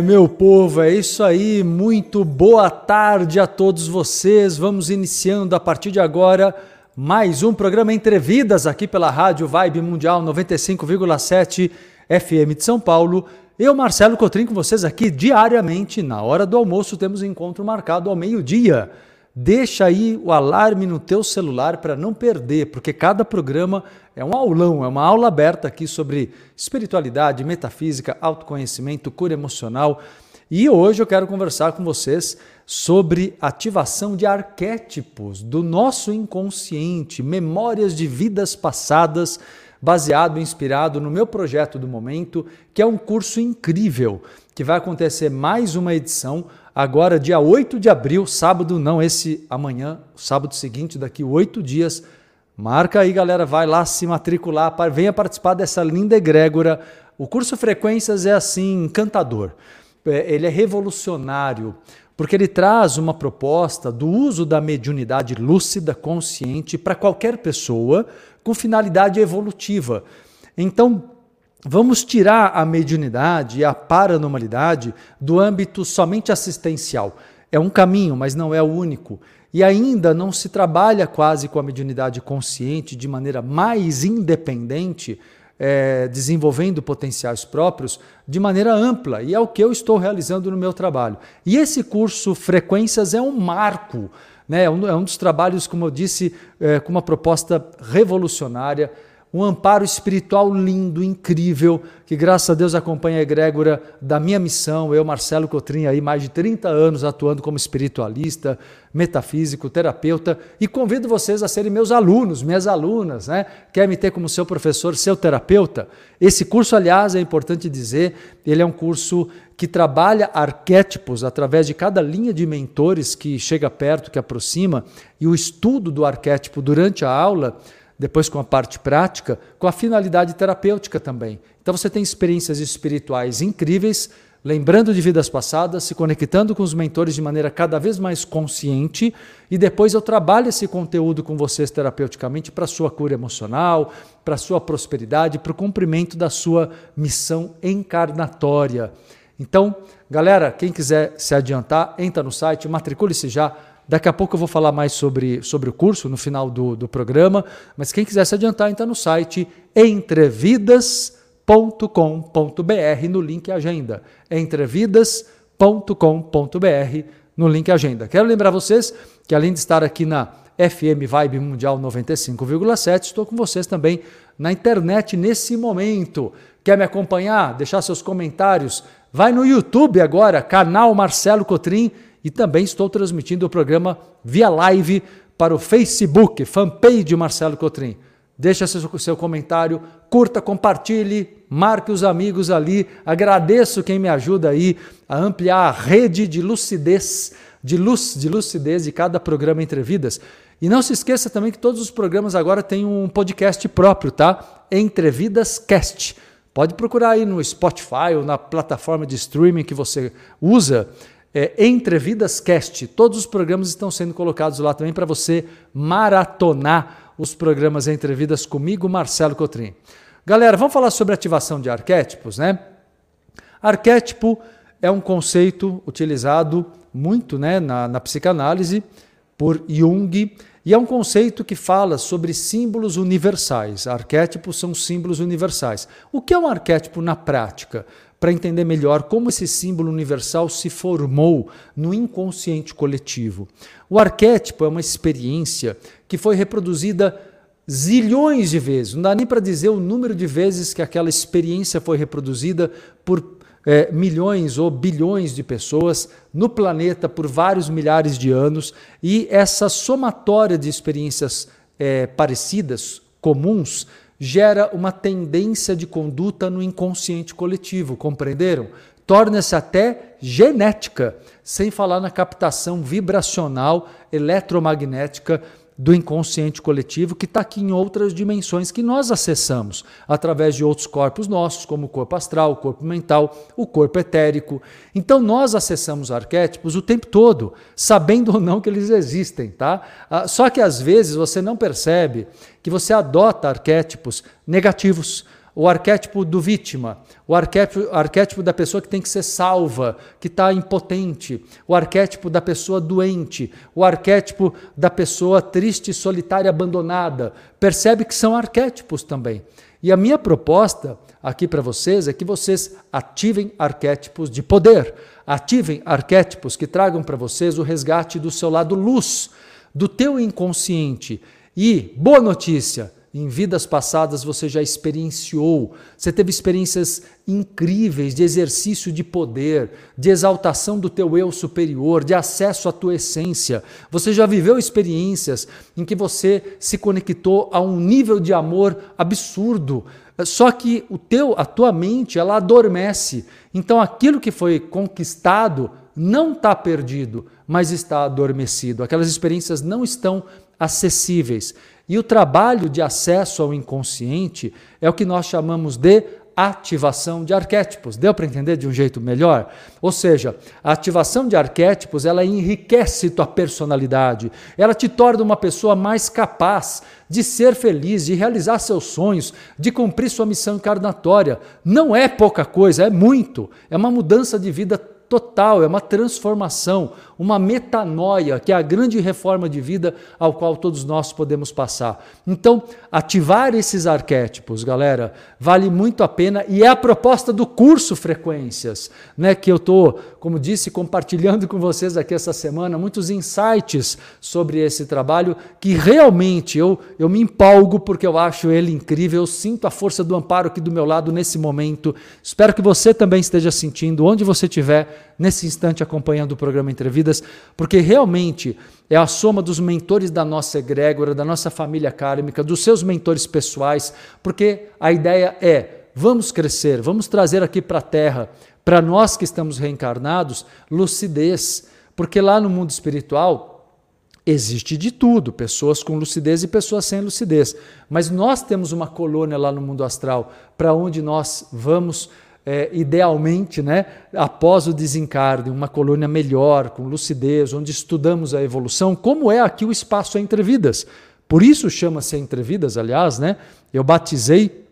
meu povo, é isso aí. Muito boa tarde a todos vocês. Vamos iniciando a partir de agora mais um programa Entrevidas aqui pela Rádio Vibe Mundial 95,7 FM de São Paulo. Eu, Marcelo Cotrim, com vocês aqui diariamente. Na hora do almoço temos encontro marcado ao meio-dia. Deixa aí o alarme no teu celular para não perder, porque cada programa é um aulão, é uma aula aberta aqui sobre espiritualidade, metafísica, autoconhecimento, cura emocional. E hoje eu quero conversar com vocês sobre ativação de arquétipos do nosso inconsciente, memórias de vidas passadas, baseado inspirado no meu projeto do momento, que é um curso incrível, que vai acontecer mais uma edição agora dia 8 de abril, sábado não, esse amanhã, sábado seguinte, daqui oito dias. Marca aí, galera, vai lá se matricular, venha participar dessa linda egrégora. O curso Frequências é assim, encantador. É, ele é revolucionário, porque ele traz uma proposta do uso da mediunidade lúcida, consciente, para qualquer pessoa, com finalidade evolutiva. Então, Vamos tirar a mediunidade e a paranormalidade do âmbito somente assistencial. É um caminho, mas não é o único. E ainda não se trabalha quase com a mediunidade consciente de maneira mais independente, é, desenvolvendo potenciais próprios de maneira ampla. E é o que eu estou realizando no meu trabalho. E esse curso Frequências é um marco. Né? É, um, é dos trabalhos, como eu disse, é, com uma proposta revolucionária um amparo espiritual lindo, incrível, que graças a Deus acompanha a egrégora da minha missão. Eu, Marcelo Cotrim, aí mais de 30 anos atuando como espiritualista, metafísico, terapeuta, e convido vocês a serem meus alunos, minhas alunas, né? Quer me ter como seu professor, seu terapeuta? Esse curso, aliás, é importante dizer, ele é um curso que trabalha arquétipos através de cada linha de mentores que chega perto, que aproxima, e o estudo do arquétipo durante a aula depois com a parte prática, com a finalidade terapêutica também. Então você tem experiências espirituais incríveis, lembrando de vidas passadas, se conectando com os mentores de maneira cada vez mais consciente, e depois eu trabalho esse conteúdo com vocês terapeuticamente para sua cura emocional, para sua prosperidade, para o cumprimento da sua missão encarnatória. Então, galera, quem quiser se adiantar, entra no site, matricule-se já Daqui a pouco eu vou falar mais sobre, sobre o curso no final do, do programa, mas quem quiser se adiantar, entra no site entrevidas.com.br no link agenda. Entrevidas.com.br no link agenda. Quero lembrar vocês que além de estar aqui na FM Vibe Mundial 95,7, estou com vocês também na internet nesse momento. Quer me acompanhar? Deixar seus comentários? Vai no YouTube agora, canal Marcelo Cotrim e também estou transmitindo o programa via live para o Facebook, fanpage Marcelo Cotrim. Deixa seu, seu comentário, curta, compartilhe, marque os amigos ali. Agradeço quem me ajuda aí a ampliar a rede de lucidez, de luz, de lucidez de cada programa Entrevidas. E não se esqueça também que todos os programas agora têm um podcast próprio, tá? Entrevidas Cast. Pode procurar aí no Spotify ou na plataforma de streaming que você usa é, Entrevidas Cast. Todos os programas estão sendo colocados lá também para você maratonar os programas Entrevidas comigo, Marcelo Cotrim. Galera, vamos falar sobre ativação de arquétipos, né? Arquétipo é um conceito utilizado muito né, na, na psicanálise por Jung e é um conceito que fala sobre símbolos universais. Arquétipos são símbolos universais. O que é um arquétipo na prática? Para entender melhor como esse símbolo universal se formou no inconsciente coletivo. O arquétipo é uma experiência que foi reproduzida zilhões de vezes, não dá nem para dizer o número de vezes que aquela experiência foi reproduzida por é, milhões ou bilhões de pessoas no planeta por vários milhares de anos, e essa somatória de experiências é, parecidas, comuns, gera uma tendência de conduta no inconsciente coletivo, compreenderam? Torna-se até genética, sem falar na captação vibracional eletromagnética do inconsciente coletivo que está aqui em outras dimensões que nós acessamos através de outros corpos nossos, como o corpo astral, o corpo mental, o corpo etérico. Então nós acessamos arquétipos o tempo todo, sabendo ou não que eles existem, tá? Ah, só que às vezes você não percebe que você adota arquétipos negativos, o arquétipo do vítima, o arquétipo, arquétipo da pessoa que tem que ser salva, que está impotente, o arquétipo da pessoa doente, o arquétipo da pessoa triste, solitária, abandonada. Percebe que são arquétipos também. E a minha proposta aqui para vocês é que vocês ativem arquétipos de poder, ativem arquétipos que tragam para vocês o resgate do seu lado luz, do teu inconsciente. E, boa notícia, em vidas passadas você já experienciou, você teve experiências incríveis de exercício de poder, de exaltação do teu eu superior, de acesso à tua essência. Você já viveu experiências em que você se conectou a um nível de amor absurdo. Só que o teu, a tua mente, ela adormece. Então aquilo que foi conquistado não está perdido, mas está adormecido. Aquelas experiências não estão acessíveis. E o trabalho de acesso ao inconsciente é o que nós chamamos de ativação de arquétipos. Deu para entender de um jeito melhor? Ou seja, a ativação de arquétipos, ela enriquece tua personalidade. Ela te torna uma pessoa mais capaz de ser feliz, de realizar seus sonhos, de cumprir sua missão encarnatória. Não é pouca coisa, é muito. É uma mudança de vida total, é uma transformação, uma metanoia, que é a grande reforma de vida ao qual todos nós podemos passar. Então, ativar esses arquétipos, galera, vale muito a pena e é a proposta do curso Frequências, né, que eu estou, como disse, compartilhando com vocês aqui essa semana, muitos insights sobre esse trabalho que realmente eu, eu me empolgo porque eu acho ele incrível, eu sinto a força do amparo aqui do meu lado nesse momento. Espero que você também esteja sentindo, onde você estiver, nesse instante acompanhando o programa Entrevidas, porque realmente é a soma dos mentores da nossa egrégora, da nossa família kármica, dos seus mentores pessoais, porque a ideia é vamos crescer, vamos trazer aqui para a Terra, para nós que estamos reencarnados, lucidez, porque lá no mundo espiritual existe de tudo, pessoas com lucidez e pessoas sem lucidez, mas nós temos uma colônia lá no mundo astral para onde nós vamos é, idealmente, né, após o desencarne, uma colônia melhor, com lucidez, onde estudamos a evolução, como é aqui o espaço Entre Vidas. Por isso chama-se Entre Vidas, aliás, né? Eu batizei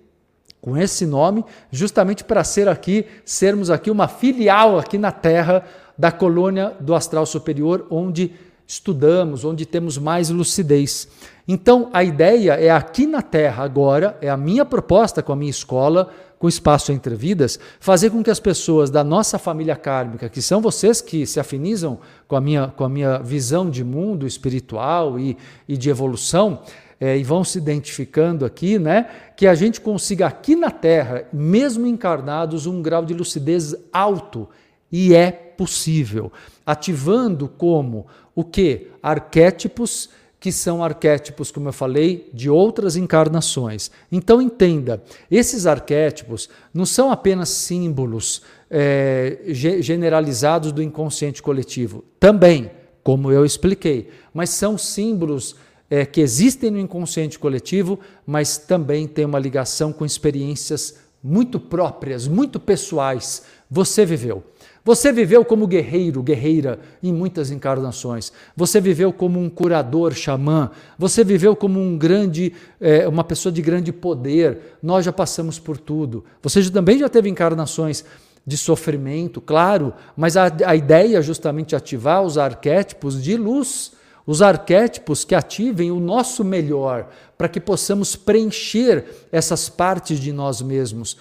com esse nome, justamente para ser aqui, sermos aqui uma filial aqui na Terra da colônia do astral superior, onde estudamos, onde temos mais lucidez. Então, a ideia é aqui na Terra agora, é a minha proposta com a minha escola, com espaço entre vidas, fazer com que as pessoas da nossa família kármica, que são vocês que se afinizam com a minha, com a minha visão de mundo espiritual e, e de evolução, é, e vão se identificando aqui, né? Que a gente consiga aqui na Terra, mesmo encarnados, um grau de lucidez alto. E é possível, ativando como o que? Arquétipos que são arquétipos, como eu falei, de outras encarnações. Então entenda, esses arquétipos não são apenas símbolos é, generalizados do inconsciente coletivo, também, como eu expliquei, mas são símbolos é, que existem no inconsciente coletivo, mas também têm uma ligação com experiências muito próprias, muito pessoais. Você viveu. Você viveu como guerreiro, guerreira em muitas encarnações. Você viveu como um curador, xamã. Você viveu como um grande, é, uma pessoa de grande poder. Nós já passamos por tudo. Você também já teve encarnações de sofrimento, claro, mas a, a ideia é justamente ativar os arquétipos de luz os arquétipos que ativem o nosso melhor, para que possamos preencher essas partes de nós mesmos.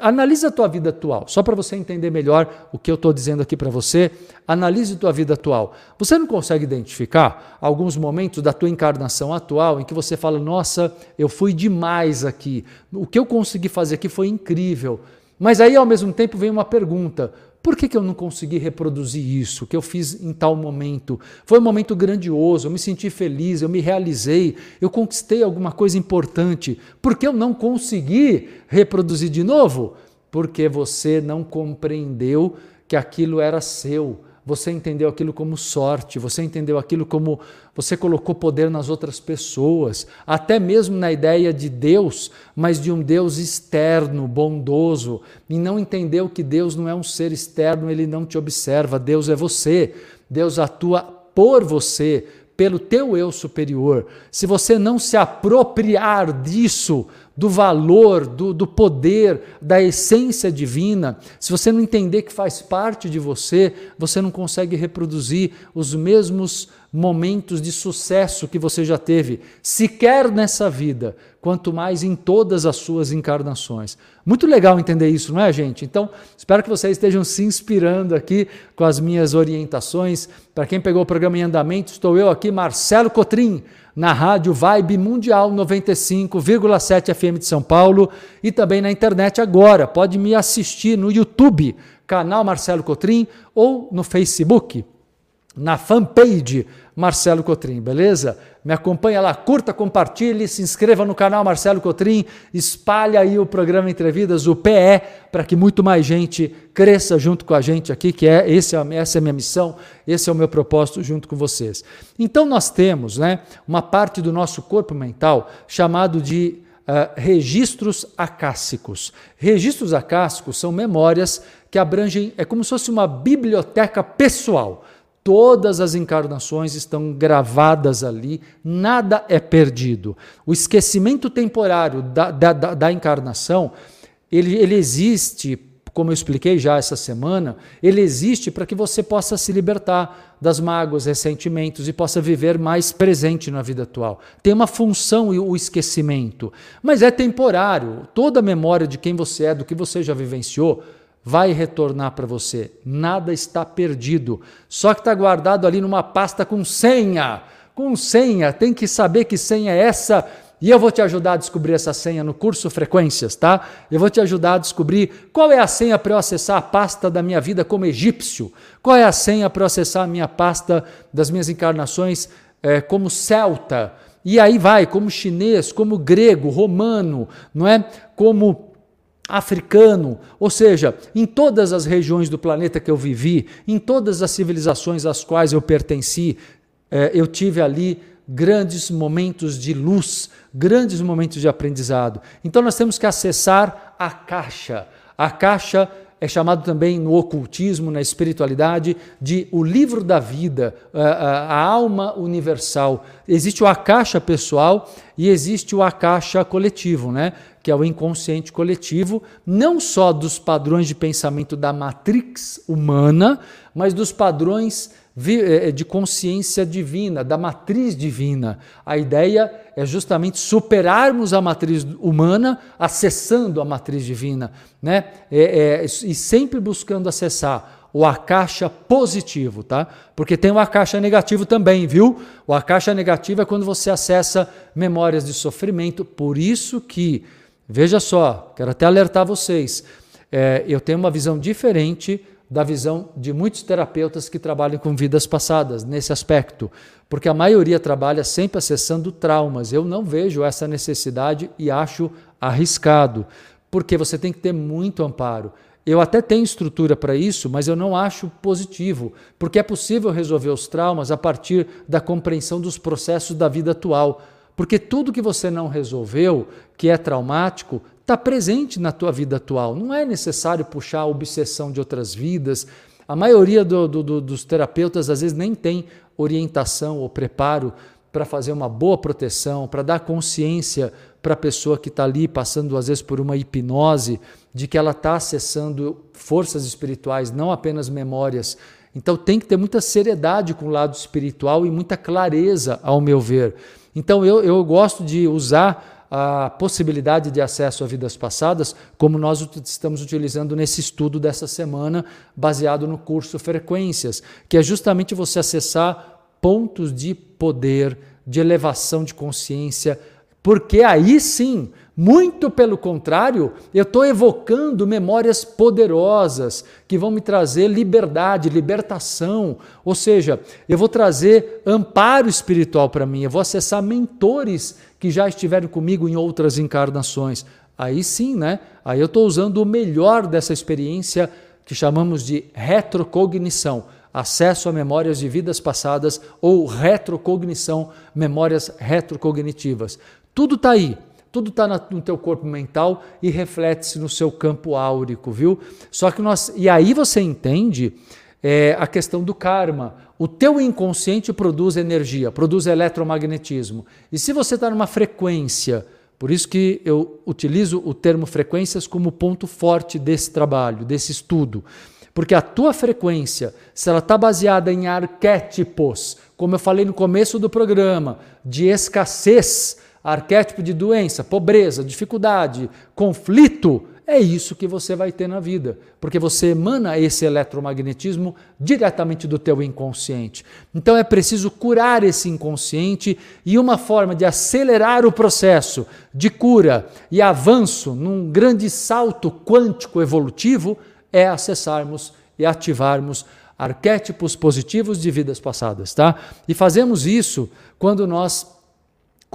Analise a tua vida atual, só para você entender melhor o que eu estou dizendo aqui para você. Analise a tua vida atual. Você não consegue identificar alguns momentos da tua encarnação atual em que você fala: Nossa, eu fui demais aqui, o que eu consegui fazer aqui foi incrível. Mas aí, ao mesmo tempo, vem uma pergunta: por que, que eu não consegui reproduzir isso que eu fiz em tal momento? Foi um momento grandioso, eu me senti feliz, eu me realizei, eu conquistei alguma coisa importante. Por que eu não consegui reproduzir de novo? Porque você não compreendeu que aquilo era seu você entendeu aquilo como sorte, você entendeu aquilo como você colocou poder nas outras pessoas, até mesmo na ideia de Deus, mas de um Deus externo, bondoso, e não entendeu que Deus não é um ser externo, ele não te observa, Deus é você, Deus atua por você, pelo teu eu superior. Se você não se apropriar disso, do valor, do, do poder, da essência divina, se você não entender que faz parte de você, você não consegue reproduzir os mesmos momentos de sucesso que você já teve, sequer nessa vida, quanto mais em todas as suas encarnações. Muito legal entender isso, não é, gente? Então, espero que vocês estejam se inspirando aqui com as minhas orientações. Para quem pegou o programa em andamento, estou eu aqui, Marcelo Cotrim na rádio Vibe Mundial 95,7 FM de São Paulo e também na internet agora. Pode me assistir no YouTube, canal Marcelo Cotrim, ou no Facebook, na fanpage Marcelo Cotrim, beleza? Me acompanha lá, curta, compartilhe, se inscreva no canal Marcelo Cotrim, espalhe aí o programa Entrevidas, o PE, para que muito mais gente cresça junto com a gente aqui, que é, esse, é essa é a minha missão, esse é o meu propósito junto com vocês. Então nós temos né, uma parte do nosso corpo mental chamado de Uh, registros acássicos. Registros acássicos são memórias que abrangem, é como se fosse uma biblioteca pessoal. Todas as encarnações estão gravadas ali, nada é perdido. O esquecimento temporário da, da, da, da encarnação, ele, ele existe, como eu expliquei já essa semana, ele existe para que você possa se libertar das mágoas, ressentimentos e possa viver mais presente na vida atual. Tem uma função o esquecimento, mas é temporário. Toda a memória de quem você é, do que você já vivenciou, vai retornar para você. Nada está perdido. Só que está guardado ali numa pasta com senha. Com senha, tem que saber que senha é essa. E eu vou te ajudar a descobrir essa senha no curso Frequências, tá? Eu vou te ajudar a descobrir qual é a senha para eu acessar a pasta da minha vida como egípcio. Qual é a senha para eu acessar a minha pasta das minhas encarnações é, como celta. E aí vai, como chinês, como grego, romano, não é? Como africano, ou seja, em todas as regiões do planeta que eu vivi, em todas as civilizações às quais eu pertenci, eh, eu tive ali grandes momentos de luz, grandes momentos de aprendizado. Então nós temos que acessar a caixa. A caixa é chamado também no ocultismo, na espiritualidade, de o livro da vida, a alma universal. Existe o akasha pessoal e existe o akasha coletivo, né? Que é o inconsciente coletivo, não só dos padrões de pensamento da matrix humana, mas dos padrões eh, de consciência divina, da matriz divina. A ideia é justamente superarmos a matriz humana, acessando a matriz divina, né? É, é, e sempre buscando acessar o akasha positivo, tá? Porque tem o akasha negativo também, viu? O akasha negativo é quando você acessa memórias de sofrimento, por isso que Veja só, quero até alertar vocês. É, eu tenho uma visão diferente da visão de muitos terapeutas que trabalham com vidas passadas nesse aspecto, porque a maioria trabalha sempre acessando traumas. Eu não vejo essa necessidade e acho arriscado, porque você tem que ter muito amparo. Eu até tenho estrutura para isso, mas eu não acho positivo, porque é possível resolver os traumas a partir da compreensão dos processos da vida atual. Porque tudo que você não resolveu, que é traumático, está presente na tua vida atual. Não é necessário puxar a obsessão de outras vidas. A maioria do, do, dos terapeutas às vezes nem tem orientação ou preparo para fazer uma boa proteção, para dar consciência para a pessoa que está ali passando às vezes por uma hipnose, de que ela está acessando forças espirituais, não apenas memórias. Então tem que ter muita seriedade com o lado espiritual e muita clareza, ao meu ver. Então eu, eu gosto de usar a possibilidade de acesso a vidas passadas, como nós estamos utilizando nesse estudo dessa semana, baseado no curso Frequências, que é justamente você acessar pontos de poder, de elevação de consciência, porque aí sim muito pelo contrário, eu estou evocando memórias poderosas que vão me trazer liberdade, libertação. Ou seja, eu vou trazer amparo espiritual para mim, eu vou acessar mentores que já estiveram comigo em outras encarnações. Aí sim, né? Aí eu estou usando o melhor dessa experiência que chamamos de retrocognição acesso a memórias de vidas passadas ou retrocognição, memórias retrocognitivas. Tudo está aí. Tudo está no teu corpo mental e reflete-se no seu campo áurico, viu? Só que nós. E aí você entende é, a questão do karma. O teu inconsciente produz energia, produz eletromagnetismo. E se você está numa frequência Por isso que eu utilizo o termo frequências como ponto forte desse trabalho, desse estudo. Porque a tua frequência, se ela está baseada em arquétipos, como eu falei no começo do programa, de escassez, arquétipo de doença, pobreza, dificuldade, conflito, é isso que você vai ter na vida, porque você emana esse eletromagnetismo diretamente do teu inconsciente. Então é preciso curar esse inconsciente e uma forma de acelerar o processo de cura e avanço num grande salto quântico evolutivo é acessarmos e ativarmos arquétipos positivos de vidas passadas, tá? E fazemos isso quando nós,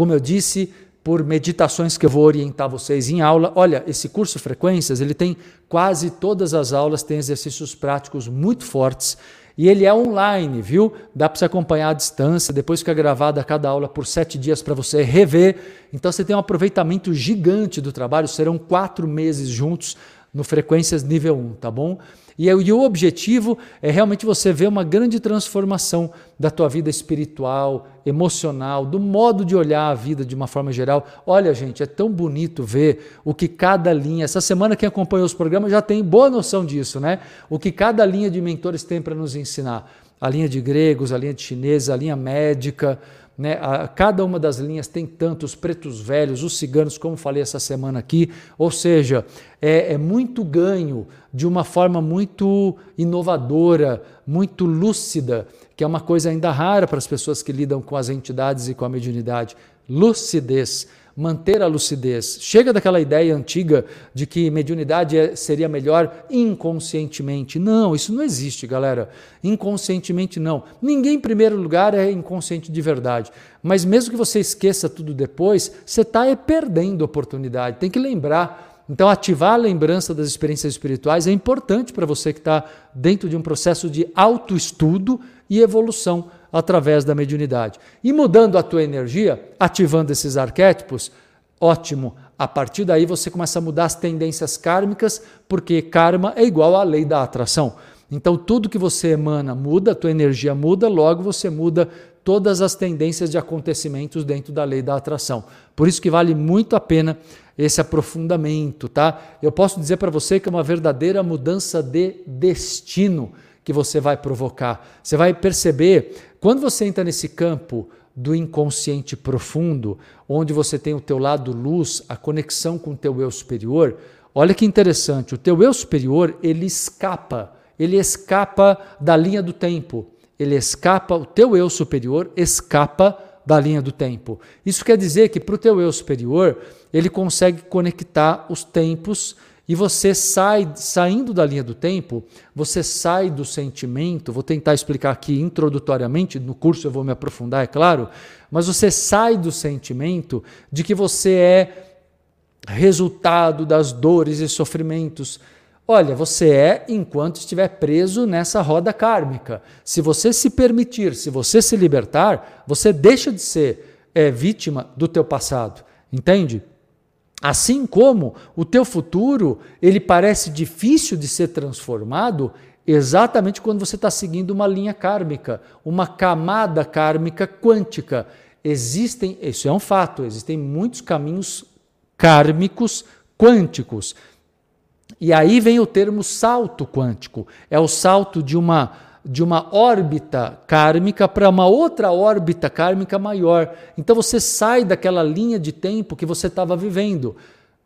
como eu disse, por meditações que eu vou orientar vocês em aula. Olha, esse curso Frequências, ele tem quase todas as aulas, tem exercícios práticos muito fortes e ele é online, viu? Dá para você acompanhar à distância, depois fica gravada cada aula por sete dias para você rever. Então você tem um aproveitamento gigante do trabalho, serão quatro meses juntos no Frequências nível 1, tá bom? E, e, o objetivo é realmente você ver uma grande transformação da tua vida espiritual, emocional, do modo de olhar a vida de uma forma geral. Olha, gente, é tão bonito ver o que cada linha. Essa semana quem acompanhou os programas já tem boa noção disso, né? O que cada linha de mentores tem para nos ensinar. A linha de gregos, a linha de chineses, a linha médica, né? A, cada uma das linhas tem tantos pretos velhos, os ciganos, como falei essa semana aqui. Ou seja, é, é muito ganho de uma forma muito inovadora, muito lúcida, que é uma coisa ainda rara para as pessoas que lidam com as entidades e com a mediunidade. Lucidez manter a lucidez. Chega daquela ideia antiga de que mediunidade é, seria melhor inconscientemente. Não, isso não existe, galera. Inconscientemente não. Ninguém, em primeiro lugar, é inconsciente de verdade. Mas mesmo que você esqueça tudo depois, você está perdendo oportunidade. Tem que lembrar. Então, ativar a lembrança das experiências espirituais é importante para você que está dentro de um processo de autoestudo e evolução através da mediunidade. E mudando a tua energia, ativando esses arquétipos, ótimo. A partir daí você começa a mudar as tendências kármicas, porque karma é igual à lei da atração. Então tudo que você emana muda, a tua energia muda, logo você muda todas as tendências de acontecimentos dentro da lei da atração. Por isso que vale muito a pena esse aprofundamento, tá? Eu posso dizer para você que é uma verdadeira mudança de destino que você vai provocar. Você vai perceber, quando você entra nesse campo do inconsciente profundo, onde você tem o teu lado luz, a conexão com o teu eu superior, olha que interessante, o teu eu superior, ele escapa, ele escapa da linha do tempo. Ele escapa, o teu eu superior escapa da linha do tempo. Isso quer dizer que para o teu eu superior, ele consegue conectar os tempos e você sai, saindo da linha do tempo, você sai do sentimento, vou tentar explicar aqui introdutoriamente, no curso eu vou me aprofundar, é claro, mas você sai do sentimento de que você é resultado das dores e sofrimentos. Olha, você é enquanto estiver preso nessa roda kármica. Se você se permitir, se você se libertar, você deixa de ser é, vítima do teu passado. Entende? Assim como o teu futuro, ele parece difícil de ser transformado exatamente quando você está seguindo uma linha kármica, uma camada kármica quântica. Existem, isso é um fato, existem muitos caminhos kármicos quânticos. E aí vem o termo salto quântico. É o salto de uma de uma órbita kármica para uma outra órbita kármica maior. Então você sai daquela linha de tempo que você estava vivendo.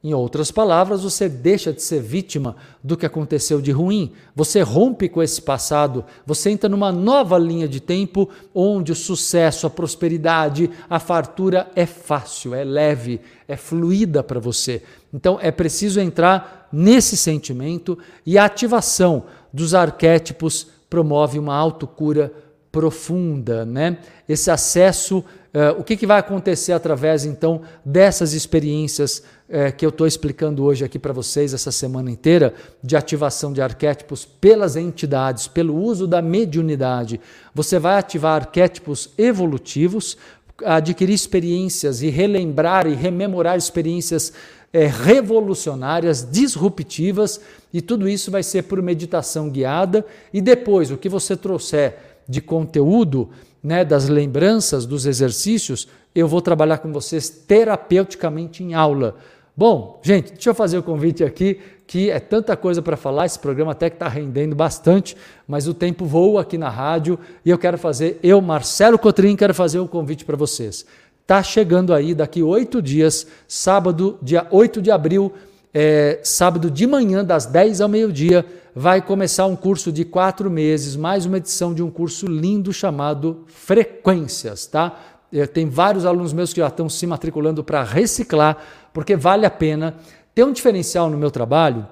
Em outras palavras, você deixa de ser vítima do que aconteceu de ruim, você rompe com esse passado, você entra numa nova linha de tempo onde o sucesso, a prosperidade, a fartura é fácil, é leve, é fluida para você. Então é preciso entrar nesse sentimento e a ativação dos arquétipos promove uma autocura profunda, né? Esse acesso, uh, o que, que vai acontecer através então dessas experiências uh, que eu estou explicando hoje aqui para vocês essa semana inteira de ativação de arquétipos pelas entidades, pelo uso da mediunidade. Você vai ativar arquétipos evolutivos, adquirir experiências e relembrar e rememorar experiências é, revolucionárias, disruptivas, e tudo isso vai ser por meditação guiada. E depois, o que você trouxer de conteúdo, né, das lembranças, dos exercícios, eu vou trabalhar com vocês terapeuticamente em aula. Bom, gente, deixa eu fazer o convite aqui, que é tanta coisa para falar, esse programa até que está rendendo bastante, mas o tempo voa aqui na rádio e eu quero fazer, eu, Marcelo Cotrim, quero fazer um convite para vocês. Está chegando aí, daqui oito dias, sábado, dia 8 de abril, é, sábado de manhã, das 10 ao meio-dia, vai começar um curso de quatro meses, mais uma edição de um curso lindo chamado Frequências, tá? É, tem vários alunos meus que já estão se matriculando para reciclar, porque vale a pena. Tem um diferencial no meu trabalho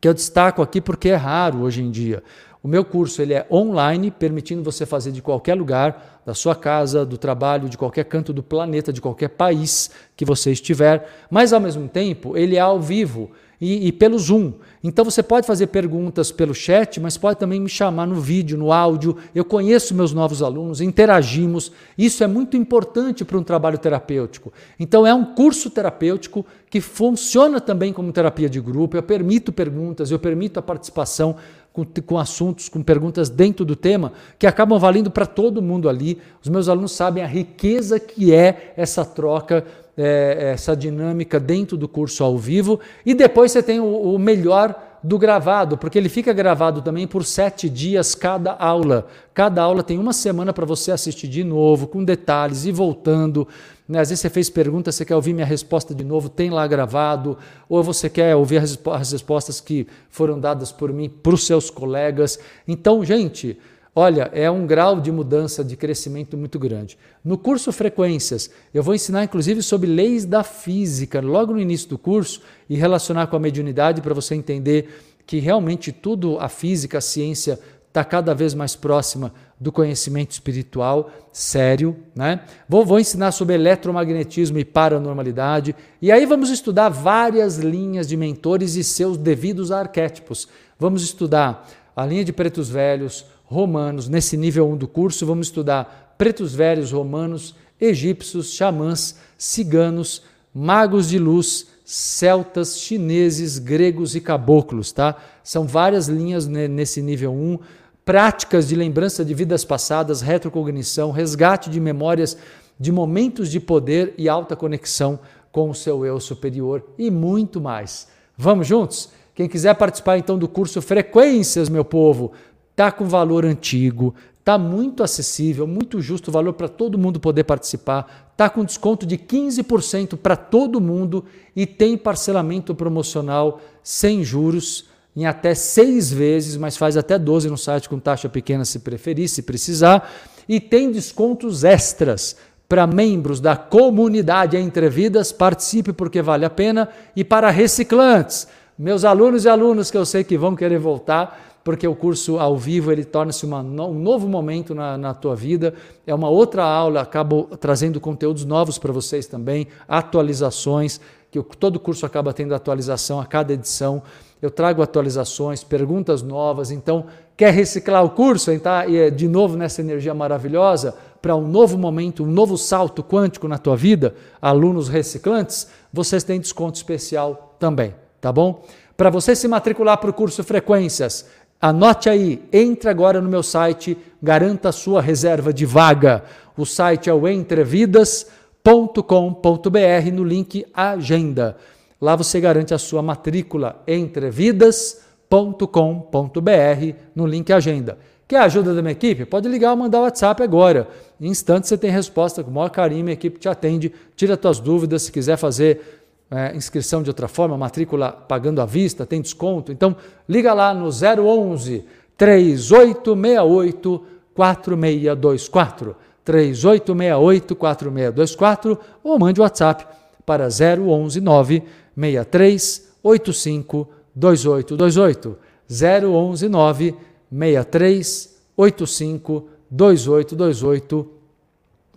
que eu destaco aqui porque é raro hoje em dia. O meu curso ele é online, permitindo você fazer de qualquer lugar, da sua casa, do trabalho, de qualquer canto do planeta, de qualquer país que você estiver, mas ao mesmo tempo ele é ao vivo e, e, pelo Zoom. Então você pode fazer perguntas pelo chat, mas pode também me chamar no vídeo, no áudio. Eu conheço meus novos alunos, interagimos. Isso é muito importante para um trabalho terapêutico. Então é um curso terapêutico que funciona também como terapia de grupo. Eu permito perguntas, eu permito a participação com, com assuntos, com perguntas dentro do tema, que acabam valendo para todo mundo ali. Os meus alunos sabem a riqueza que é essa troca é, essa dinâmica dentro do curso ao vivo. E depois você tem o, o melhor do gravado, porque ele fica gravado também por sete dias cada aula. Cada aula tem uma semana para você assistir de novo, com detalhes e voltando. Né? Às vezes você fez pergunta, você quer ouvir minha resposta de novo, tem lá gravado, ou você quer ouvir as respostas que foram dadas por mim para os seus colegas. Então, gente. Olha, é um grau de mudança, de crescimento muito grande. No curso Frequências, eu vou ensinar inclusive sobre leis da física, logo no início do curso, e relacionar com a mediunidade para você entender que realmente tudo, a física, a ciência, está cada vez mais próxima do conhecimento espiritual sério. Né? Vou, vou ensinar sobre eletromagnetismo e paranormalidade. E aí vamos estudar várias linhas de mentores e seus devidos arquétipos. Vamos estudar a linha de pretos velhos, romanos. Nesse nível 1 do curso, vamos estudar pretos velhos romanos, egípcios, xamãs, ciganos, magos de luz, celtas, chineses, gregos e caboclos, tá? São várias linhas nesse nível 1, práticas de lembrança de vidas passadas, retrocognição, resgate de memórias de momentos de poder e alta conexão com o seu eu superior e muito mais. Vamos juntos? Quem quiser participar então do curso Frequências, meu povo, Está com valor antigo, está muito acessível, muito justo valor para todo mundo poder participar. Está com desconto de 15% para todo mundo e tem parcelamento promocional sem juros em até seis vezes, mas faz até 12 no site com taxa pequena se preferir, se precisar. E tem descontos extras para membros da comunidade Entre Vidas, participe porque vale a pena, e para reciclantes, meus alunos e alunas que eu sei que vão querer voltar, porque o curso ao vivo ele torna-se um novo momento na, na tua vida, é uma outra aula, acabo trazendo conteúdos novos para vocês também, atualizações, que todo curso acaba tendo atualização a cada edição. Eu trago atualizações, perguntas novas, então quer reciclar o curso, entrar é de novo nessa energia maravilhosa para um novo momento, um novo salto quântico na tua vida, alunos reciclantes, vocês têm desconto especial também, tá bom? Para você se matricular para o curso Frequências, Anote aí, entre agora no meu site, garanta a sua reserva de vaga. O site é o entrevidas.com.br no link Agenda. Lá você garante a sua matrícula entrevidas.com.br no link Agenda. Quer a ajuda da minha equipe? Pode ligar ou mandar o WhatsApp agora. Em instantes você tem resposta com o maior carinho, minha equipe te atende, tira suas dúvidas, se quiser fazer é, inscrição de outra forma, matrícula pagando à vista, tem desconto. Então, liga lá no 011 3868 4624. 3868 4624 ou mande o WhatsApp para 011 9 6385 2828. 011 9 6385 2828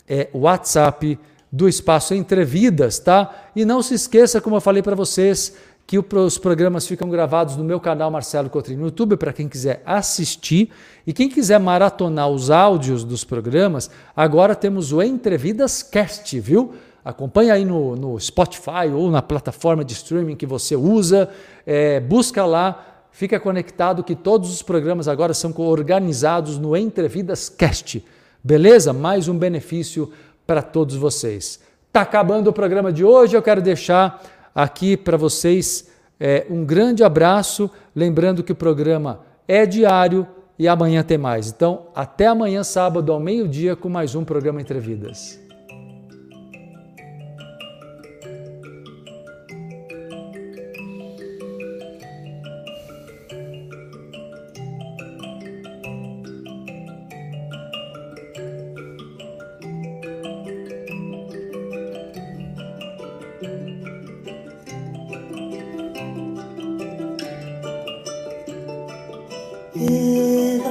é o WhatsApp do espaço Entre Vidas, tá? E não se esqueça, como eu falei para vocês, que os programas ficam gravados no meu canal Marcelo Cotrim no YouTube para quem quiser assistir e quem quiser maratonar os áudios dos programas, agora temos o Entrevidas Cast, viu? Acompanha aí no, no, Spotify ou na plataforma de streaming que você usa, é, busca lá, fica conectado que todos os programas agora são organizados no Entrevidas Cast. Beleza? Mais um benefício para todos vocês. Tá acabando o programa de hoje, eu quero deixar aqui para vocês é, um grande abraço, lembrando que o programa é diário e amanhã tem mais. Então, até amanhã, sábado, ao meio-dia, com mais um programa Entre Vidas.